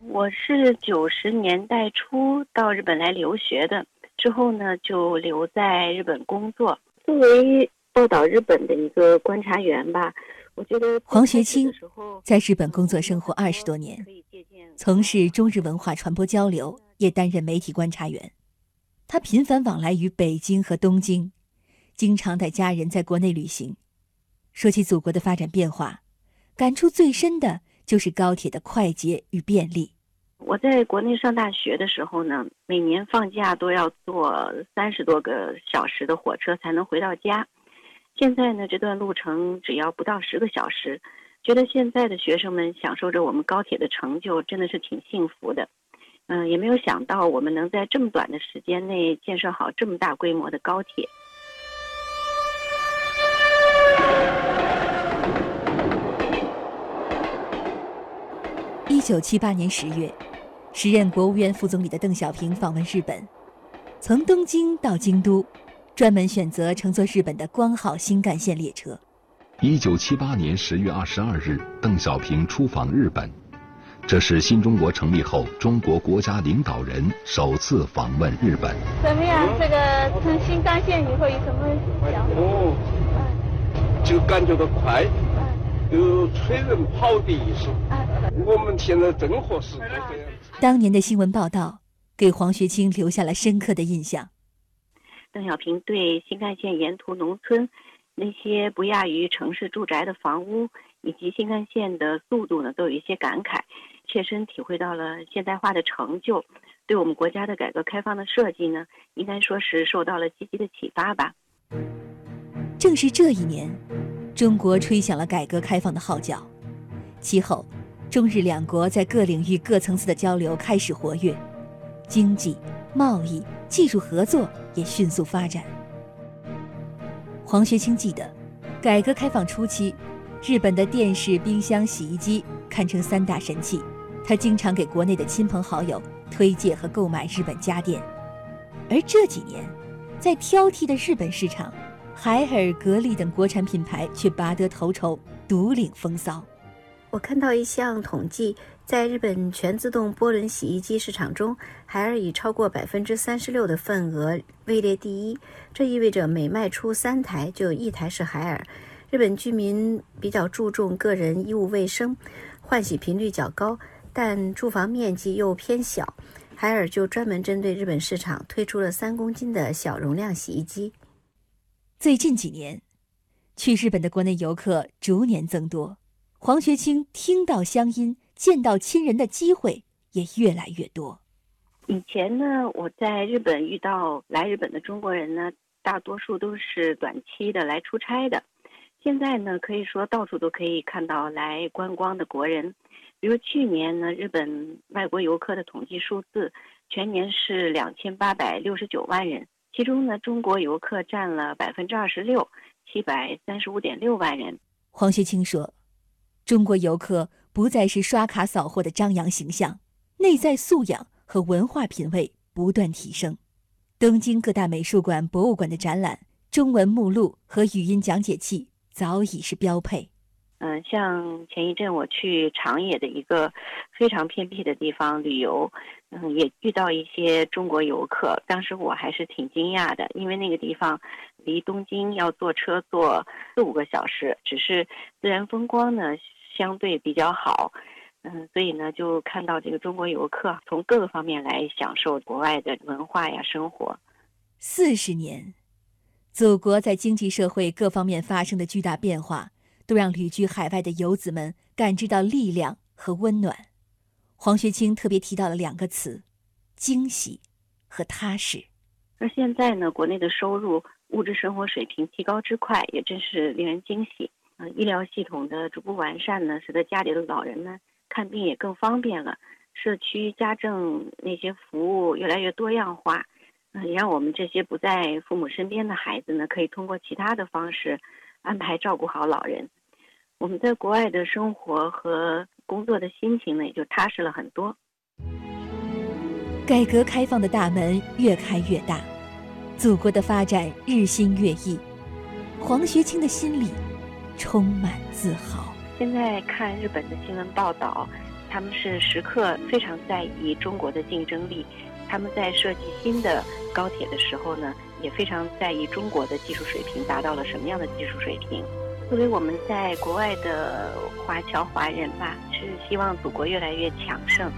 我是九十年代初到日本来留学的，之后呢就留在日本工作，作为报道日本的一个观察员吧。我觉得黄学清在日本工作生活二十多年，从事中日文化传播交流，也担任媒体观察员。他频繁往来于北京和东京，经常带家人在国内旅行。说起祖国的发展变化，感触最深的就是高铁的快捷与便利。我在国内上大学的时候呢，每年放假都要坐三十多个小时的火车才能回到家。现在呢，这段路程只要不到十个小时，觉得现在的学生们享受着我们高铁的成就，真的是挺幸福的。嗯，也没有想到我们能在这么短的时间内建设好这么大规模的高铁。一九七八年十月，时任国务院副总理的邓小平访问日本，从东京到京都。专门选择乘坐日本的光号新干线列车。一九七八年十月二十二日，邓小平出访日本，这是新中国成立后中国国家领导人首次访问日本。怎么样？这个乘新干线以后有什么想法？哦，就感觉到快，有催人跑的意思。我们现在正合适。当年的新闻报道给黄学清留下了深刻的印象。邓小平对新干线沿途农村那些不亚于城市住宅的房屋，以及新干线的速度呢，都有一些感慨，切身体会到了现代化的成就，对我们国家的改革开放的设计呢，应该说是受到了积极的启发吧。正是这一年，中国吹响了改革开放的号角，其后，中日两国在各领域各层次的交流开始活跃，经济、贸易。技术合作也迅速发展。黄学清记得，改革开放初期，日本的电视、冰箱、洗衣机堪称三大神器。他经常给国内的亲朋好友推介和购买日本家电。而这几年，在挑剔的日本市场，海尔、格力等国产品牌却拔得头筹，独领风骚。我看到一项统计。在日本全自动波轮洗衣机市场中，海尔以超过百分之三十六的份额位列第一。这意味着每卖出三台就有一台是海尔。日本居民比较注重个人衣物卫生，换洗频率较高，但住房面积又偏小。海尔就专门针对日本市场推出了三公斤的小容量洗衣机。最近几年，去日本的国内游客逐年增多。黄学清听到乡音。见到亲人的机会也越来越多。以前呢，我在日本遇到来日本的中国人呢，大多数都是短期的来出差的。现在呢，可以说到处都可以看到来观光的国人。比如去年呢，日本外国游客的统计数字，全年是两千八百六十九万人，其中呢，中国游客占了百分之二十六，七百三十五点六万人。黄学清说：“中国游客。”不再是刷卡扫货的张扬形象，内在素养和文化品味不断提升。东京各大美术馆、博物馆的展览，中文目录和语音讲解器早已是标配。嗯，像前一阵我去长野的一个非常偏僻的地方旅游，嗯，也遇到一些中国游客，当时我还是挺惊讶的，因为那个地方离东京要坐车坐四五个小时，只是自然风光呢。相对比较好，嗯，所以呢，就看到这个中国游客从各个方面来享受国外的文化呀生活。四十年，祖国在经济社会各方面发生的巨大变化，都让旅居海外的游子们感知到力量和温暖。黄学清特别提到了两个词：惊喜和踏实。而现在呢，国内的收入、物质生活水平提高之快，也真是令人惊喜。呃，医疗系统的逐步完善呢，使得家里的老人呢看病也更方便了。社区家政那些服务越来越多样化，嗯，也让我们这些不在父母身边的孩子呢，可以通过其他的方式安排照顾好老人。我们在国外的生活和工作的心情呢，也就踏实了很多。改革开放的大门越开越大，祖国的发展日新月异，黄学清的心里。充满自豪。现在看日本的新闻报道，他们是时刻非常在意中国的竞争力。他们在设计新的高铁的时候呢，也非常在意中国的技术水平达到了什么样的技术水平。作为我们在国外的华侨华人吧，是希望祖国越来越强盛。